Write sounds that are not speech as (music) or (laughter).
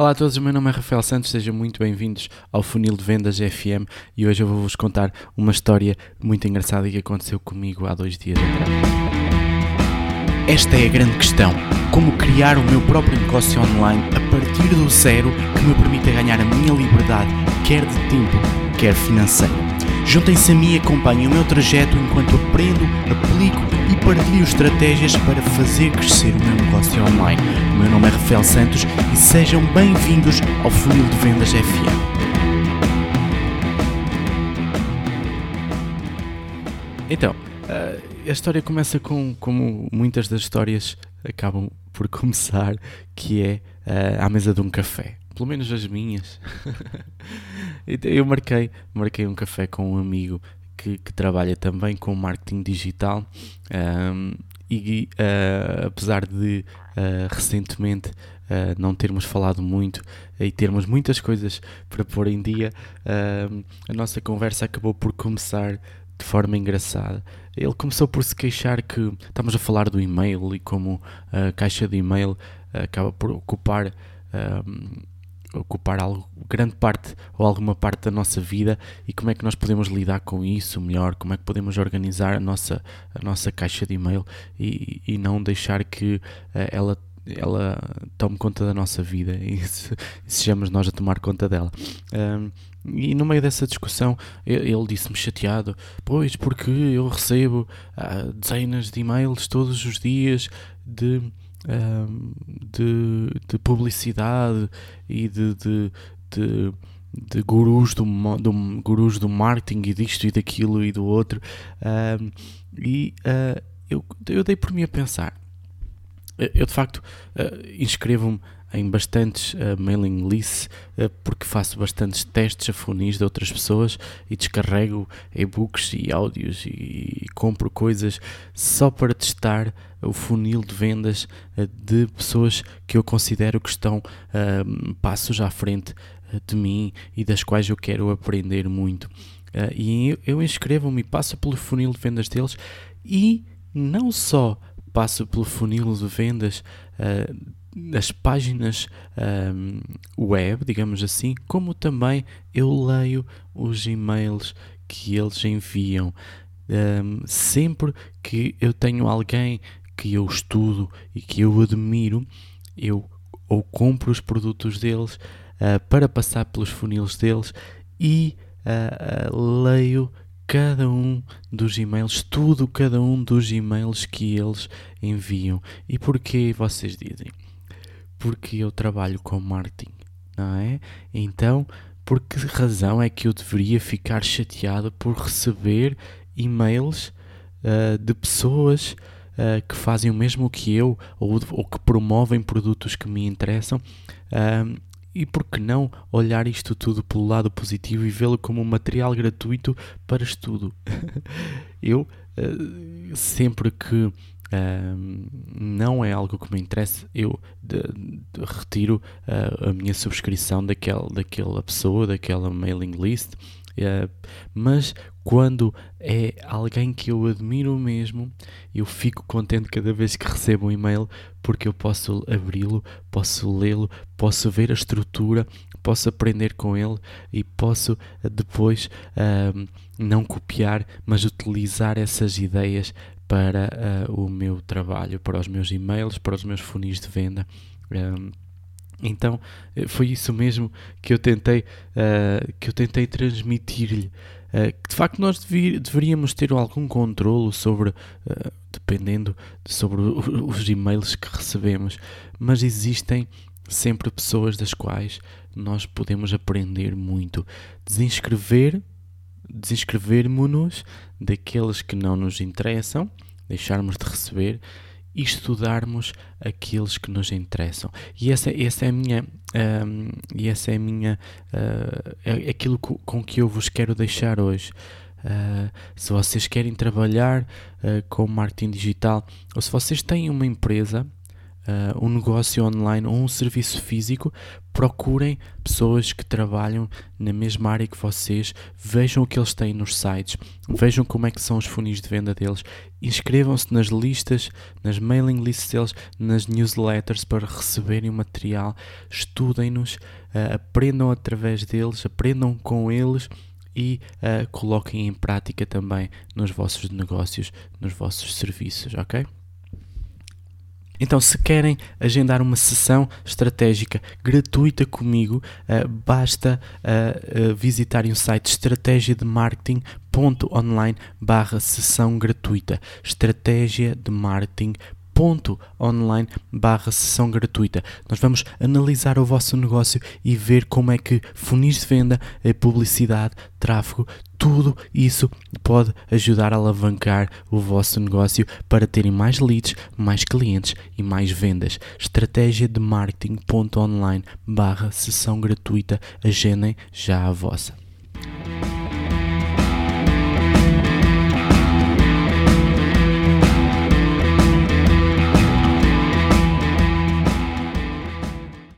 Olá a todos, o meu nome é Rafael Santos, sejam muito bem-vindos ao Funil de Vendas FM e hoje eu vou-vos contar uma história muito engraçada que aconteceu comigo há dois dias atrás. Esta é a grande questão: como criar o meu próprio negócio online a partir do zero que me permita ganhar a minha liberdade, quer de tempo, quer financeira. Juntem-se a mim e acompanhem o meu trajeto enquanto aprendo, aplico e partilho estratégias para fazer crescer o meu negócio online. O meu nome é Rafael Santos e sejam bem-vindos ao Funil de Vendas FM. Então, eh, a história começa com como muitas das histórias acabam por começar, que é uh, à mesa de um café. Pelo menos as minhas. (laughs) eu marquei, marquei um café com um amigo que, que trabalha também com marketing digital um, e uh, apesar de uh, recentemente Uh, não termos falado muito e termos muitas coisas para pôr em dia, a nossa conversa acabou por começar de forma engraçada. Ele começou por se queixar que estamos a falar do e-mail e como a caixa de e-mail acaba por ocupar ocupar algo, grande parte ou alguma parte da nossa vida e como é que nós podemos lidar com isso melhor, como é que podemos organizar a nossa, a nossa caixa de e-mail e, e não deixar que uh, ela ela tome conta da nossa vida (laughs) e, se, sejamos nós a tomar conta dela. Um, e no meio dessa discussão, ele, disse-me chateado: Pois, porque eu recebo uh, dezenas de e-mails todos os dias de de, de, publicidade e de, de, de, de gurus, do, do, gurus do marketing e disto e daquilo e do outro. e uh, eu, eu dei por mim a pensar. Eu de facto uh, inscrevo-me em bastantes uh, mailing lists uh, porque faço bastantes testes a funis de outras pessoas e descarrego e-books e áudios e, e, compro coisas só para testar o funil de vendas uh, de pessoas que eu considero que estão passos à frente de mim e das quais eu quero aprender muito. e eu, eu inscrevo-me e passo pelo funil de vendas deles e não só passo pelo funil de vendas uh, as páginas um, web, digamos assim, como também eu leio os e-mails que eles enviam. Um, sempre que eu tenho alguém que eu estudo e que eu admiro, eu ou compro os produtos deles uh, para passar pelos funis deles e uh, uh, leio cada um dos e-mails, tudo cada um dos e-mails que eles enviam. E porquê vocês dizem? Porque eu trabalho com marketing, não é? Então, por que razão é que eu deveria ficar chateado por receber e-mails uh, de pessoas uh, que fazem o mesmo que eu ou, ou, que promovem produtos que me interessam? Uh, e por que não olhar isto tudo pelo lado positivo e vê-lo como um material gratuito para estudo? (laughs) eu, sempre que não é algo que me interessa, eu de, de, retiro uh, a minha subscrição daquela, daquela pessoa, daquela mailing list. Uh, mas quando é alguém que eu admiro mesmo, eu fico contente cada vez que recebo um e-mail porque eu posso abri-lo, posso lê-lo, posso ver a estrutura, posso aprender com ele e posso uh, depois uh, não copiar, mas utilizar essas ideias para uh, o meu trabalho, para os meus e-mails, para os meus funis de venda. Um, então eh, foi isso mesmo que eu tentei, uh, que eu tentei transmitir-lhe. Uh, que de facto nós deveríamos ter algum controle sobre, uh, dependendo de, sobre (laughs) os e-mails que recebemos, mas existem sempre pessoas das quais nós podemos aprender muito. Desinscrever desinscrevermos-nos daqueles que não nos interessam, deixarmos de receber e estudarmos aqueles que nos interessam. E essa, essa é a minha, um, e essa é minha, uh, é aquilo com que eu vos quero deixar hoje. Uh, se vocês querem trabalhar uh, com marketing digital ou se vocês têm uma empresa uh, um negócio online ou um serviço físico, procurem pessoas que trabalham na mesma área que vocês, vejam o que eles têm nos sites, vejam como é que são os funis de venda deles, inscrevam-se nas listas, nas mailing lists deles, nas newsletters para receberem o material, estudem-nos, uh, aprendam através deles, aprendam com eles e uh, coloquem em prática também nos vossos negócios, nos vossos serviços, ok? Então, se querem agendar uma sessão estratégica gratuita comigo, uh, basta uh, uh, visitarem o site estratégia de marketing.online barra sessão gratuita. Estratégia de marketing online barra sessão gratuita. Nós vamos analisar o vosso negócio e ver como é que funis de venda, publicidade, tráfego, tudo isso pode ajudar a alavancar o vosso negócio para terem mais leads, mais clientes e mais vendas. Estratégia de marketing.online barra sessão gratuita. Agendem já a vossa.